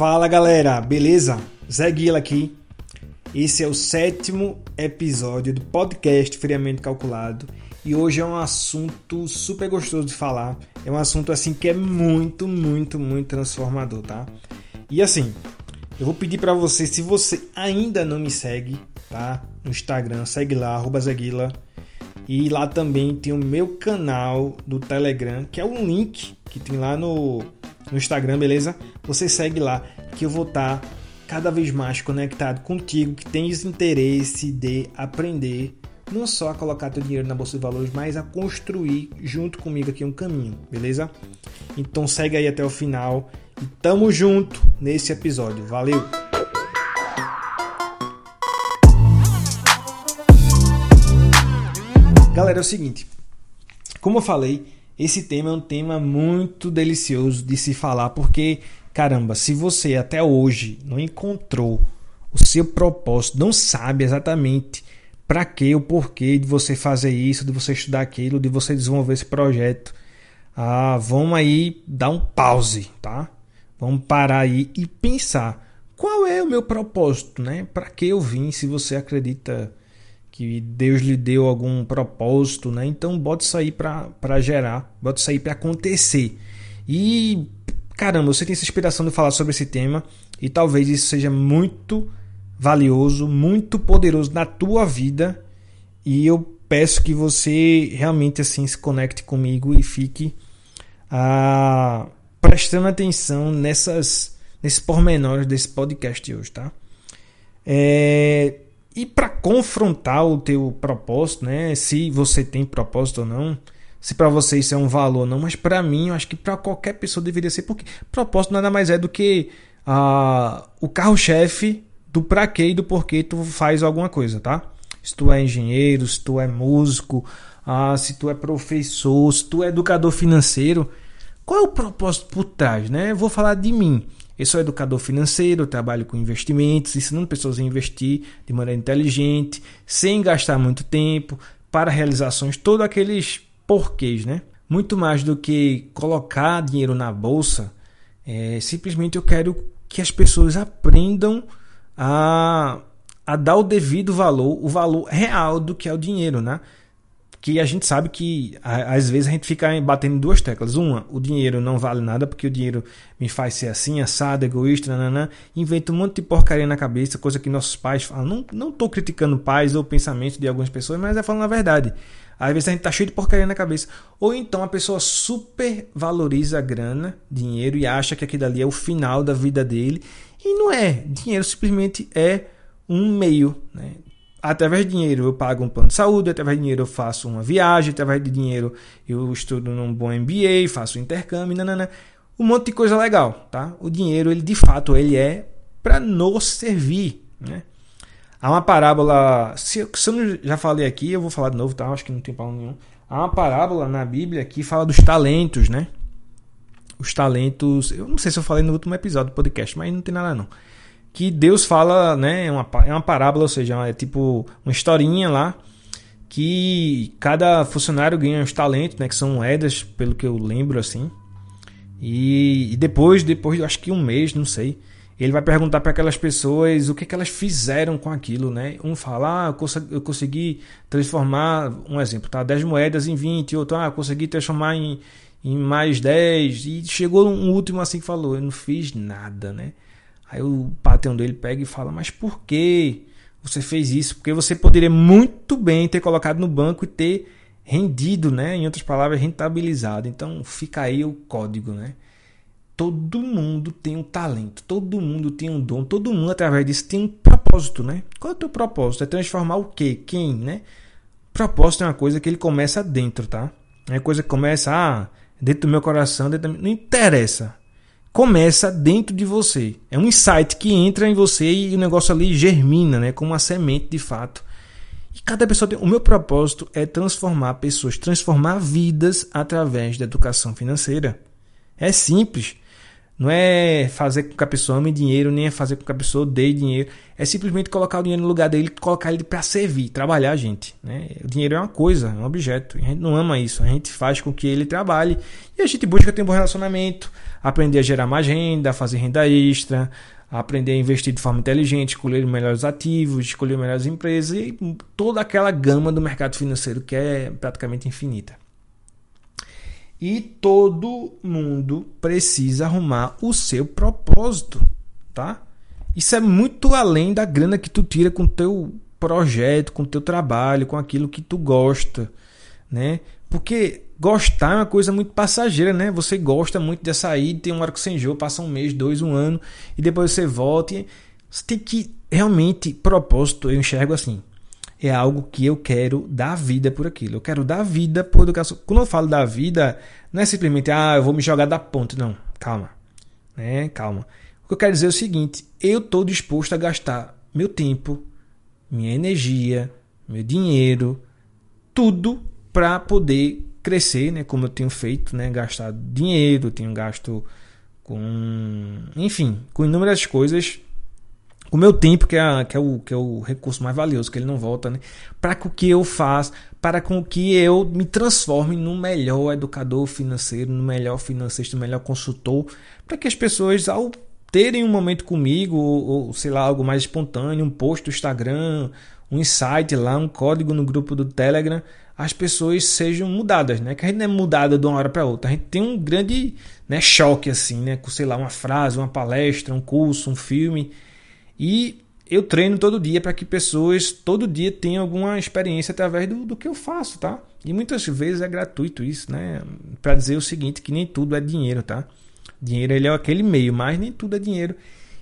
Fala galera, beleza? Zé Guila aqui. Esse é o sétimo episódio do podcast Friamente Calculado e hoje é um assunto super gostoso de falar. É um assunto assim que é muito, muito, muito transformador, tá? E assim, eu vou pedir para você, se você ainda não me segue, tá? No Instagram, segue lá, Zeguila. E lá também tem o meu canal do Telegram, que é um link que tem lá no, no Instagram, beleza? Você segue lá, que eu vou estar tá cada vez mais conectado contigo, que tens interesse de aprender não só a colocar teu dinheiro na bolsa de valores, mas a construir junto comigo aqui um caminho, beleza? Então segue aí até o final e tamo junto nesse episódio. Valeu! Galera, é o seguinte, como eu falei, esse tema é um tema muito delicioso de se falar porque, caramba, se você até hoje não encontrou o seu propósito, não sabe exatamente para que, o porquê de você fazer isso, de você estudar aquilo, de você desenvolver esse projeto. Ah, vamos aí dar um pause, tá? Vamos parar aí e pensar qual é o meu propósito, né? Para que eu vim? Se você acredita que Deus lhe deu algum propósito, né? Então bote isso aí para gerar, bote isso aí para acontecer. E caramba, você tem essa inspiração de falar sobre esse tema e talvez isso seja muito valioso, muito poderoso na tua vida. E eu peço que você realmente assim se conecte comigo e fique ah, prestando atenção nessas nesses pormenores desse podcast de hoje, tá? É, e para confrontar o teu propósito, né? Se você tem propósito ou não, se para você isso é um valor ou não, mas para mim, eu acho que para qualquer pessoa deveria ser, porque propósito nada mais é do que ah, o carro-chefe do pra quê e do porquê tu faz alguma coisa, tá? Se tu é engenheiro, se tu é músico, ah, se tu é professor, se tu é educador financeiro, qual é o propósito por trás, né? Eu vou falar de mim. Eu sou educador financeiro, trabalho com investimentos, ensinando pessoas a investir de maneira inteligente, sem gastar muito tempo, para realizações, todos aqueles porquês, né? Muito mais do que colocar dinheiro na bolsa, é, simplesmente eu quero que as pessoas aprendam a, a dar o devido valor, o valor real do que é o dinheiro, né? Que a gente sabe que às vezes a gente fica batendo duas teclas. Uma, o dinheiro não vale nada porque o dinheiro me faz ser assim, assado, egoísta, nananã. Inventa um monte de porcaria na cabeça, coisa que nossos pais falam. Não, não tô criticando pais ou pensamentos de algumas pessoas, mas é falando a verdade. Às vezes a gente tá cheio de porcaria na cabeça. Ou então a pessoa super valoriza a grana, dinheiro, e acha que aquilo ali é o final da vida dele e não é. Dinheiro simplesmente é um meio. Né? Através de dinheiro eu pago um plano de saúde, através de dinheiro eu faço uma viagem, através de dinheiro eu estudo num bom MBA, faço intercâmbio, nanana. um monte de coisa legal, tá? O dinheiro, ele de fato, ele é para nos servir, né? Há uma parábola, se, se eu já falei aqui, eu vou falar de novo, tá? Acho que não tem problema nenhum. Há uma parábola na Bíblia que fala dos talentos, né? os talentos. Eu não sei se eu falei no último episódio do podcast, mas não tem nada não. Que Deus fala, né? É uma, é uma parábola, ou seja, é tipo uma historinha lá. Que cada funcionário ganha os talentos, né? Que são moedas, pelo que eu lembro assim. E, e depois, depois, acho que um mês, não sei. Ele vai perguntar para aquelas pessoas o que, que elas fizeram com aquilo, né? Um fala, ah, eu consegui, eu consegui transformar, um exemplo, tá? 10 moedas em 20, outro, ah, consegui transformar em, em mais 10. E chegou um último assim que falou: Eu não fiz nada, né? Aí o patrão dele pega e fala: Mas por que você fez isso? Porque você poderia muito bem ter colocado no banco e ter rendido, né? Em outras palavras, rentabilizado. Então fica aí o código, né? Todo mundo tem um talento, todo mundo tem um dom, todo mundo através disso tem um propósito, né? Qual é o teu propósito? É transformar o quê? Quem, né? Propósito é uma coisa que ele começa dentro, tá? É coisa que começa, ah, dentro do meu coração, dentro não interessa. Começa dentro de você. É um insight que entra em você e o negócio ali germina, né? Como uma semente de fato. E cada pessoa tem. O meu propósito é transformar pessoas, transformar vidas através da educação financeira. É simples. Não é fazer com que a pessoa ame dinheiro, nem é fazer com que a pessoa odeie dinheiro. É simplesmente colocar o dinheiro no lugar dele, colocar ele para servir, trabalhar a gente. Né? O dinheiro é uma coisa, é um objeto. A gente não ama isso. A gente faz com que ele trabalhe. E a gente busca ter um bom relacionamento, aprender a gerar mais renda, fazer renda extra, aprender a investir de forma inteligente, escolher melhores ativos, escolher melhores empresas e toda aquela gama do mercado financeiro que é praticamente infinita. E todo mundo precisa arrumar o seu propósito, tá? Isso é muito além da grana que tu tira com teu projeto, com teu trabalho, com aquilo que tu gosta, né? Porque gostar é uma coisa muito passageira, né? Você gosta muito de sair, tem hora que você enjoa, passa um mês, dois, um ano, e depois você volta. E você tem que realmente, propósito, eu enxergo assim é algo que eu quero dar vida por aquilo. Eu quero dar vida por educação. Quando eu falo da vida, não é simplesmente, ah, eu vou me jogar da ponte. Não, calma. Né? Calma. O que eu quero dizer é o seguinte: eu estou disposto a gastar meu tempo, minha energia, meu dinheiro, tudo para poder crescer, né? Como eu tenho feito, né? Gastar dinheiro, tenho gasto com, enfim, com inúmeras coisas o meu tempo, que é, que é, o, que é o recurso mais valioso, que ele não volta, né? Para com que eu faça, para com que eu me transforme no melhor educador financeiro, no melhor financeiro, no melhor consultor, para que as pessoas, ao terem um momento comigo, ou, ou, sei lá, algo mais espontâneo, um post do Instagram, um insight lá, um código no grupo do Telegram, as pessoas sejam mudadas, né? Que a gente não é mudada de uma hora para outra. A gente tem um grande né, choque, assim, né? Com, sei lá, uma frase, uma palestra, um curso, um filme e eu treino todo dia para que pessoas todo dia tenham alguma experiência através do, do que eu faço, tá? E muitas vezes é gratuito isso, né? Para dizer o seguinte, que nem tudo é dinheiro, tá? Dinheiro ele é aquele meio, mas nem tudo é dinheiro.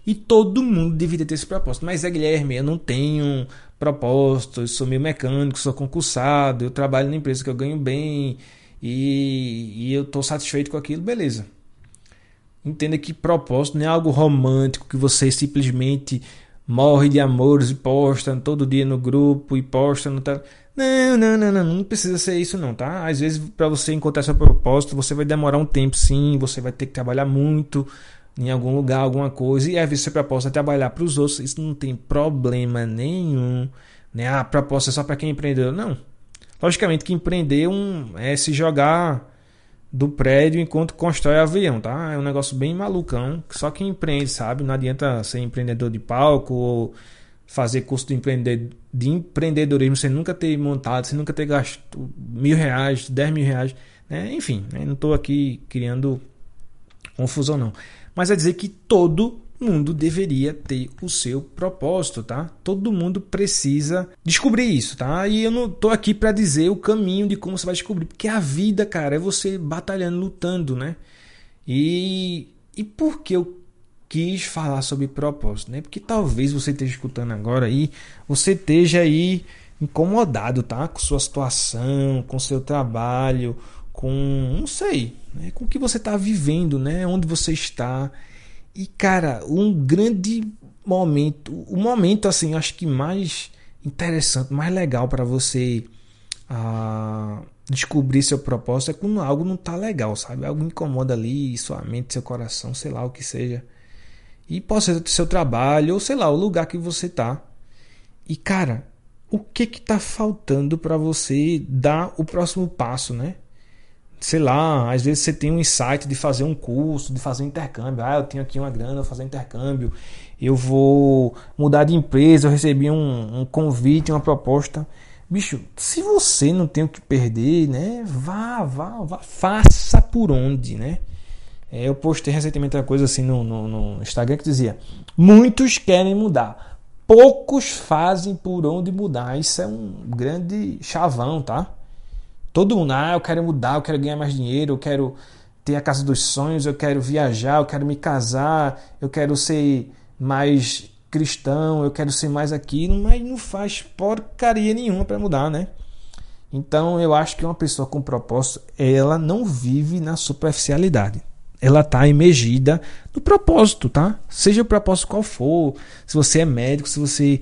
E todo mundo deveria ter esse propósito. Mas é Guilherme, eu não tenho propósito, eu sou meio mecânico, sou concursado, eu trabalho na empresa que eu ganho bem e, e eu estou satisfeito com aquilo, beleza. Entenda que propósito não é algo romântico que você simplesmente morre de amores e posta todo dia no grupo e posta no não, não, não, não, não precisa ser isso não, tá? Às vezes para você encontrar seu propósito, você vai demorar um tempo sim, você vai ter que trabalhar muito em algum lugar, alguma coisa, e às vezes seu propósito é trabalhar para os outros, isso não tem problema nenhum, né? A proposta é só para quem é empreendedor, não. Logicamente que empreender um, é se jogar do prédio enquanto constrói avião, tá? É um negócio bem malucão, só quem empreende sabe, não adianta ser empreendedor de palco ou fazer curso de, empreendedor, de empreendedorismo sem nunca ter montado, sem nunca ter gasto mil reais, dez mil reais, né? Enfim, né? não estou aqui criando confusão não. Mas é dizer que todo mundo deveria ter o seu propósito, tá? Todo mundo precisa descobrir isso, tá? E eu não tô aqui para dizer o caminho de como você vai descobrir, porque a vida, cara, é você batalhando, lutando, né? E e por que eu quis falar sobre propósito, né? Porque talvez você esteja escutando agora aí, você esteja aí incomodado, tá? Com sua situação, com seu trabalho, com não sei, né? com o que você está vivendo, né? Onde você está. E cara, um grande momento, o momento assim, acho que mais interessante, mais legal para você ah, descobrir seu propósito é quando algo não tá legal, sabe? Algo incomoda ali, sua mente, seu coração, sei lá o que seja. E pode ser seu trabalho ou sei lá, o lugar que você tá. E cara, o que que tá faltando para você dar o próximo passo, né? Sei lá, às vezes você tem um insight de fazer um curso, de fazer um intercâmbio. Ah, eu tenho aqui uma grana, vou fazer intercâmbio. Eu vou mudar de empresa, eu recebi um, um convite, uma proposta. Bicho, se você não tem o que perder, né? Vá, vá, vá, faça por onde, né? É, eu postei recentemente uma coisa assim no, no, no Instagram que dizia: Muitos querem mudar, poucos fazem por onde mudar. Isso é um grande chavão, tá? Todo mundo, ah, eu quero mudar, eu quero ganhar mais dinheiro, eu quero ter a casa dos sonhos, eu quero viajar, eu quero me casar, eu quero ser mais cristão, eu quero ser mais aquilo, mas não faz porcaria nenhuma para mudar, né? Então eu acho que uma pessoa com propósito, ela não vive na superficialidade. Ela está emergida no propósito, tá? Seja o propósito qual for, se você é médico, se você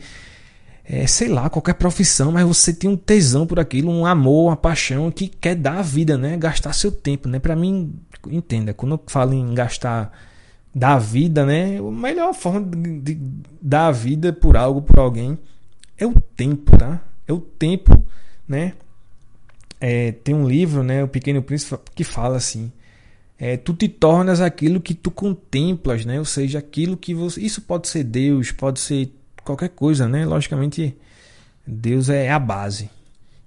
é, sei lá, qualquer profissão, mas você tem um tesão por aquilo, um amor, uma paixão que quer dar a vida, né? Gastar seu tempo, né? Para mim, entenda, quando eu falo em gastar dar vida, né? A melhor forma de, de dar vida por algo, por alguém, é o tempo, tá? É o tempo, né? É, tem um livro, né, O Pequeno Príncipe, que fala assim: é, tu te tornas aquilo que tu contemplas, né? Ou seja, aquilo que você. Isso pode ser Deus, pode ser qualquer coisa, né? Logicamente, Deus é a base.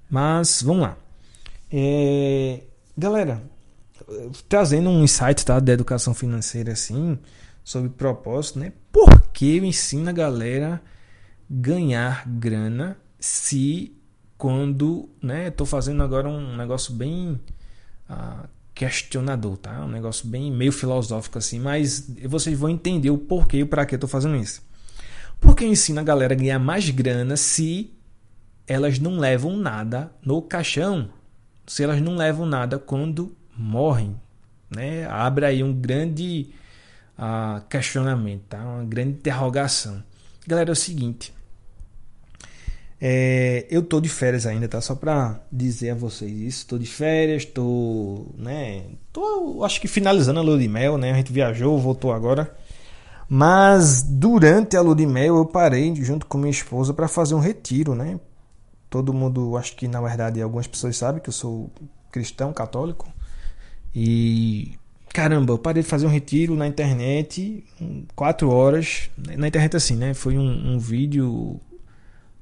Mas vamos lá. É, galera, trazendo um insight tá, da educação financeira assim, sobre propósito, né? Por que eu ensino a galera ganhar grana se quando, né, estou fazendo agora um negócio bem uh, questionador, tá? Um negócio bem meio filosófico assim, mas vocês vão entender o porquê e o para que eu tô fazendo isso. Porque ensina a galera a ganhar mais grana se elas não levam nada no caixão, se elas não levam nada quando morrem, né? Abre aí um grande uh, questionamento, tá? Uma grande interrogação. Galera, é o seguinte, é, eu tô de férias ainda, tá? Só pra dizer a vocês isso. Tô de férias, tô, né? Tô, acho que finalizando a lua de mel, né? A gente viajou, voltou agora. Mas durante a lua de mel eu parei junto com minha esposa para fazer um retiro, né? Todo mundo, acho que na verdade algumas pessoas sabem que eu sou cristão, católico. E caramba, eu parei de fazer um retiro na internet, quatro horas. Na internet assim, né? Foi um, um vídeo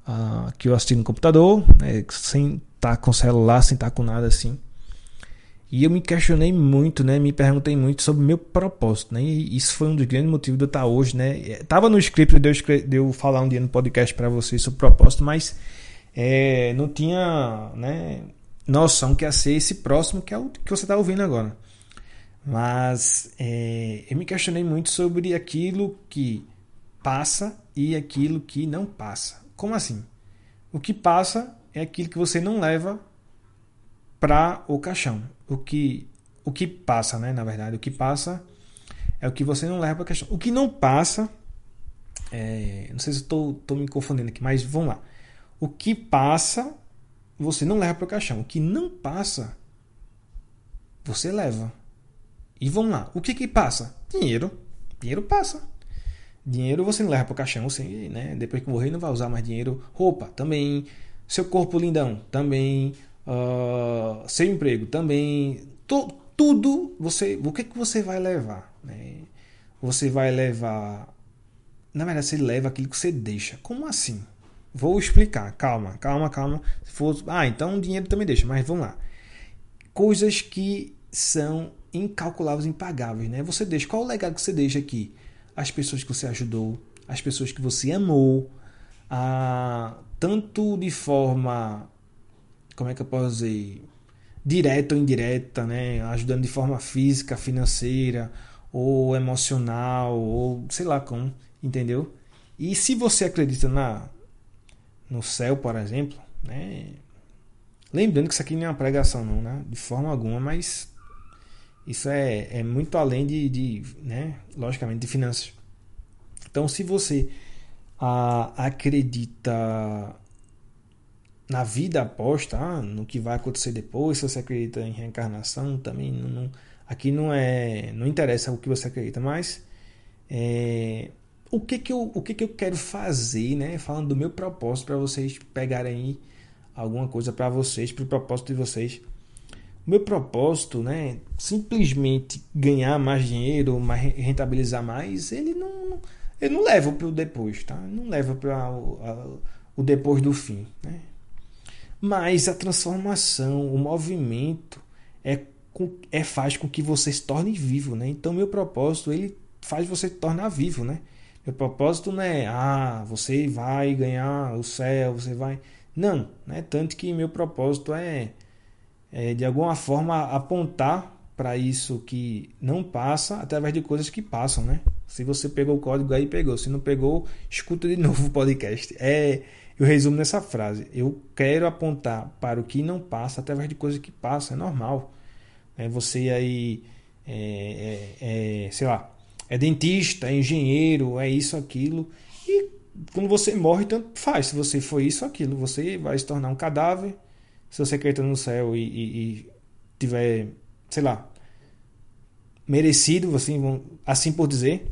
uh, que eu assisti no computador, né, sem estar tá com celular, sem estar tá com nada assim. E eu me questionei muito, né? Me perguntei muito sobre o meu propósito, né? E isso foi um dos grandes motivos de eu estar hoje, né? É, tava no script de eu, eu falar um dia no podcast para vocês sobre propósito, mas é, não tinha, né? Noção que ia ser esse próximo que é o que você está ouvindo agora. Mas é, eu me questionei muito sobre aquilo que passa e aquilo que não passa. Como assim? O que passa é aquilo que você não leva para o caixão. O que o que passa, né, na verdade, o que passa é o que você não leva para o caixão. O que não passa é, não sei se estou me confundindo aqui, mas vamos lá. O que passa, você não leva para o caixão. O que não passa, você leva. E vamos lá. O que que passa? Dinheiro. Dinheiro passa. Dinheiro você não leva para o caixão, você, né? depois que morrer não vai usar mais dinheiro. Roupa também. Seu corpo lindão também. Uh, seu emprego também. To, tudo você. O que, que você vai levar? Né? Você vai levar. Na verdade, você leva aquilo que você deixa. Como assim? Vou explicar. Calma, calma, calma. Se for, ah, então o dinheiro também deixa, mas vamos lá. Coisas que são incalculáveis, impagáveis, né? Você deixa. Qual o legado que você deixa aqui? as pessoas que você ajudou, as pessoas que você amou, a, tanto de forma, como é que eu posso dizer, direta ou indireta, né? ajudando de forma física, financeira, ou emocional, ou sei lá como, entendeu? E se você acredita na no céu, por exemplo, né? Lembrando que isso aqui não é uma pregação, não, né? De forma alguma, mas isso é, é muito além de, de né, logicamente, de finanças. Então, se você ah, acredita na vida após, tá? no que vai acontecer depois, se você acredita em reencarnação, também não, não, aqui não é, não interessa o que você acredita, mas é, o que que eu, o que que eu quero fazer, né? Falando do meu propósito para vocês pegarem alguma coisa para vocês, para o propósito de vocês meu propósito, né, simplesmente ganhar mais dinheiro, mais, rentabilizar mais, ele não, ele não leva para o depois, tá? Não leva para o, o depois do fim, né? Mas a transformação, o movimento é, é faz com que você se torne vivo, né? Então meu propósito ele faz você se tornar vivo, né? Meu propósito não é ah você vai ganhar o céu, você vai não, né? Tanto que meu propósito é é, de alguma forma apontar para isso que não passa através de coisas que passam, né? Se você pegou o código aí, pegou. Se não pegou, escuta de novo o podcast. É, eu resumo nessa frase. Eu quero apontar para o que não passa através de coisas que passam. É normal. É, você aí, é, é, é, sei lá, é dentista, é engenheiro, é isso, aquilo. E quando você morre, tanto faz. Se você for isso, aquilo, você vai se tornar um cadáver se você acredita no céu e, e, e tiver, sei lá, merecido, assim, assim por dizer,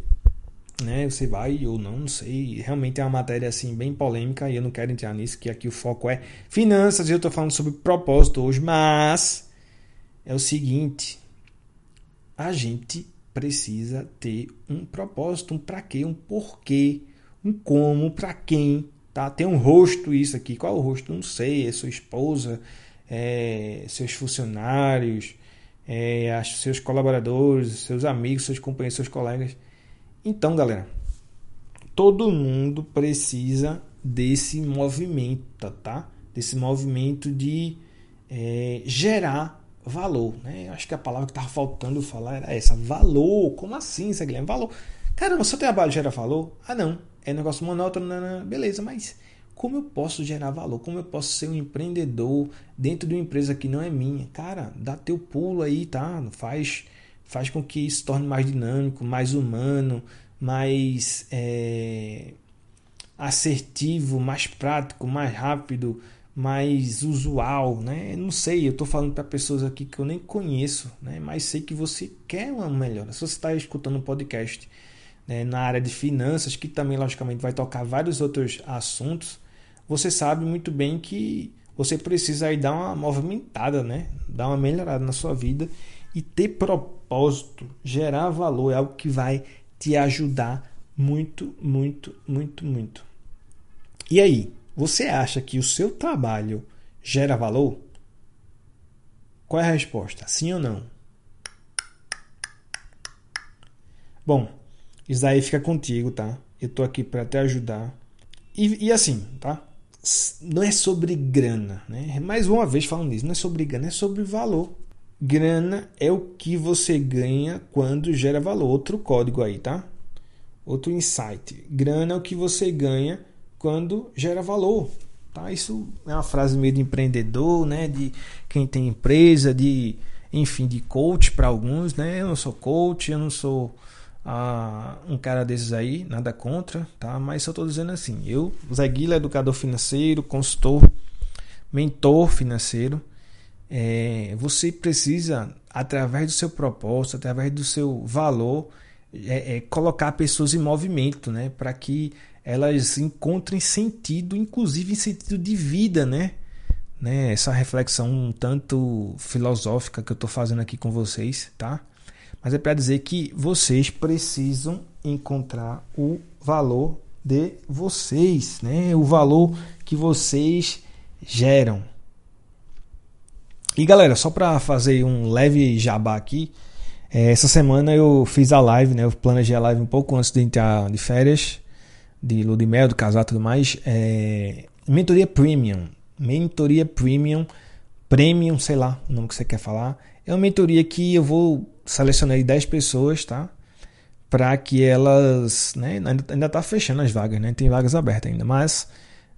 né? Você vai ou não, não sei. Realmente é uma matéria assim bem polêmica e eu não quero entrar nisso, que aqui o foco é finanças e eu estou falando sobre propósito hoje, mas é o seguinte, a gente precisa ter um propósito, um para quê, um porquê, um como, para quem, tá? Tem um rosto isso aqui. Qual é o rosto? Não sei, é sua esposa, é, seus funcionários, é, seus colaboradores, seus amigos, seus companheiros, seus colegas. Então, galera, todo mundo precisa desse movimento, tá? Desse movimento de é, gerar valor, né? Acho que a palavra que estava faltando falar era essa, valor. Como assim, Guilherme? Valor. Caramba, seu trabalho gera valor? Ah, não. É negócio monótono, não, não, beleza, mas como eu posso gerar valor? Como eu posso ser um empreendedor dentro de uma empresa que não é minha? Cara, dá teu pulo aí, tá? Faz, faz com que se torne mais dinâmico, mais humano, mais é, assertivo, mais prático, mais rápido, mais usual, né? Não sei, eu estou falando para pessoas aqui que eu nem conheço, né? Mas sei que você quer uma melhora. Se você está escutando um podcast né, na área de finanças, que também logicamente vai tocar vários outros assuntos, você sabe muito bem que você precisa aí dar uma movimentada, né? Dar uma melhorada na sua vida e ter propósito, gerar valor é algo que vai te ajudar muito, muito, muito, muito. E aí, você acha que o seu trabalho gera valor? Qual é a resposta? Sim ou não? Bom, isso aí fica contigo, tá? Eu tô aqui para te ajudar. E, e assim, tá? não é sobre grana, né? Mais uma vez falando isso, não é sobre grana, é sobre valor. Grana é o que você ganha quando gera valor. Outro código aí, tá? Outro insight. Grana é o que você ganha quando gera valor. Tá? Isso é uma frase meio de empreendedor, né? De quem tem empresa, de enfim, de coach para alguns, né? Eu não sou coach, eu não sou a um cara desses aí, nada contra, tá? Mas só estou dizendo assim, eu, Zé Guila, educador financeiro, consultor, mentor financeiro, é, você precisa, através do seu propósito, através do seu valor, é, é, colocar pessoas em movimento, né? Para que elas encontrem sentido, inclusive sentido de vida, né? né? Essa reflexão um tanto filosófica que eu estou fazendo aqui com vocês, tá? mas é para dizer que vocês precisam encontrar o valor de vocês, né? O valor que vocês geram. E galera, só para fazer um leve jabá aqui, é, essa semana eu fiz a live, né? Eu planejei a live um pouco antes de entrar de férias, de lua de mel, do casal e tudo mais. É, mentoria Premium, mentoria Premium, Premium, sei lá o nome que você quer falar. É uma mentoria que eu vou selecionei 10 pessoas, tá? Para que elas, né, ainda tá fechando as vagas, né? Tem vagas abertas ainda, mas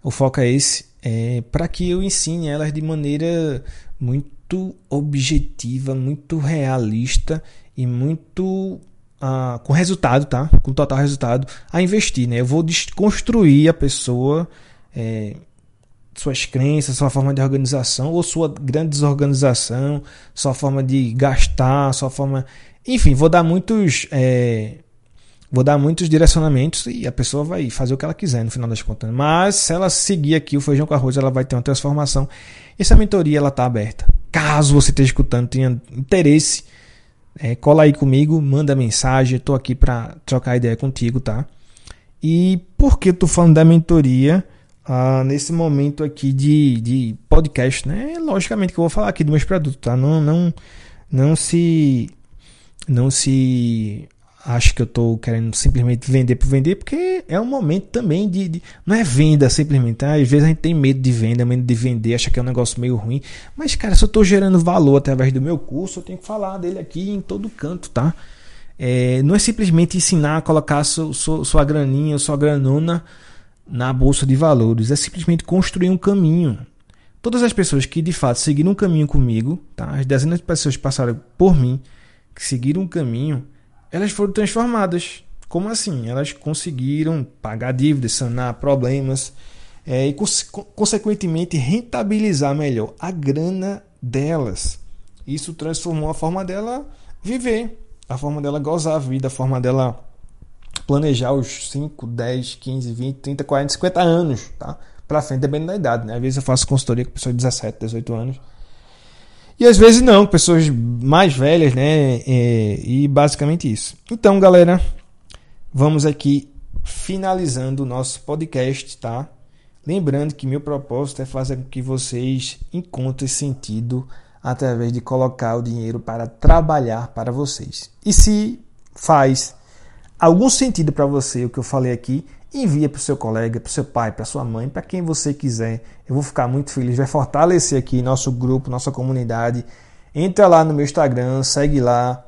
o foco é esse, é para que eu ensine elas de maneira muito objetiva, muito realista e muito uh, com resultado, tá? Com total resultado a investir, né? Eu vou desconstruir a pessoa é, suas crenças, sua forma de organização ou sua grande desorganização, sua forma de gastar, sua forma. Enfim, vou dar muitos. É... Vou dar muitos direcionamentos e a pessoa vai fazer o que ela quiser no final das contas. Mas se ela seguir aqui o feijão com arroz, ela vai ter uma transformação. Essa mentoria ela está aberta. Caso você esteja escutando, tenha interesse, é, cola aí comigo, manda mensagem. Estou aqui para trocar ideia contigo, tá? E por que tô falando da mentoria? ah, nesse momento aqui de, de podcast, né? Logicamente que eu vou falar aqui dos meus produtos, tá? Não, não, não se, não se acho que eu estou querendo simplesmente vender por vender, porque é um momento também de, de, não é venda simplesmente. Tá? Às vezes a gente tem medo de venda, medo de vender, acha que é um negócio meio ruim. Mas cara, se eu estou gerando valor através do meu curso, eu tenho que falar dele aqui em todo canto, tá? É, não é simplesmente ensinar a colocar sua, sua, sua graninha, sua granona na bolsa de valores, é simplesmente construir um caminho. Todas as pessoas que de fato seguiram um caminho comigo, tá? as dezenas de pessoas que passaram por mim, que seguiram um caminho, elas foram transformadas. Como assim? Elas conseguiram pagar dívidas, sanar problemas é, e, consequentemente, rentabilizar melhor a grana delas. Isso transformou a forma dela viver. a forma dela gozar a vida, a forma dela planejar os 5, 10, 15, 20, 30, 40, 50 anos, tá? Pra frente, dependendo da idade, né? Às vezes eu faço consultoria com pessoas de 17, 18 anos. E às vezes não, pessoas mais velhas, né? E, e basicamente isso. Então, galera, vamos aqui finalizando o nosso podcast, tá? Lembrando que meu propósito é fazer com que vocês encontrem sentido através de colocar o dinheiro para trabalhar para vocês. E se faz algum sentido para você o que eu falei aqui, envia para o seu colega, para o seu pai, para sua mãe, para quem você quiser. Eu vou ficar muito feliz, vai fortalecer aqui nosso grupo, nossa comunidade. Entra lá no meu Instagram, segue lá,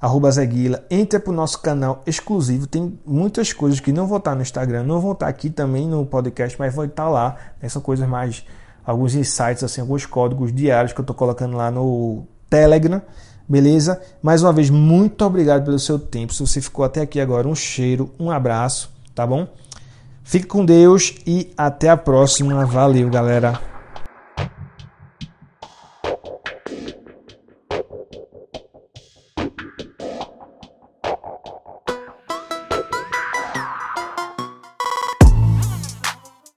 arroba Zeguila, entra para o nosso canal exclusivo. Tem muitas coisas que não vão estar no Instagram, não vão estar aqui também no podcast, mas vão estar lá. Né? São coisas mais, alguns insights, assim, alguns códigos diários que eu estou colocando lá no Telegram. Beleza? Mais uma vez, muito obrigado pelo seu tempo. Se você ficou até aqui agora, um cheiro, um abraço, tá bom? Fique com Deus e até a próxima. Valeu, galera.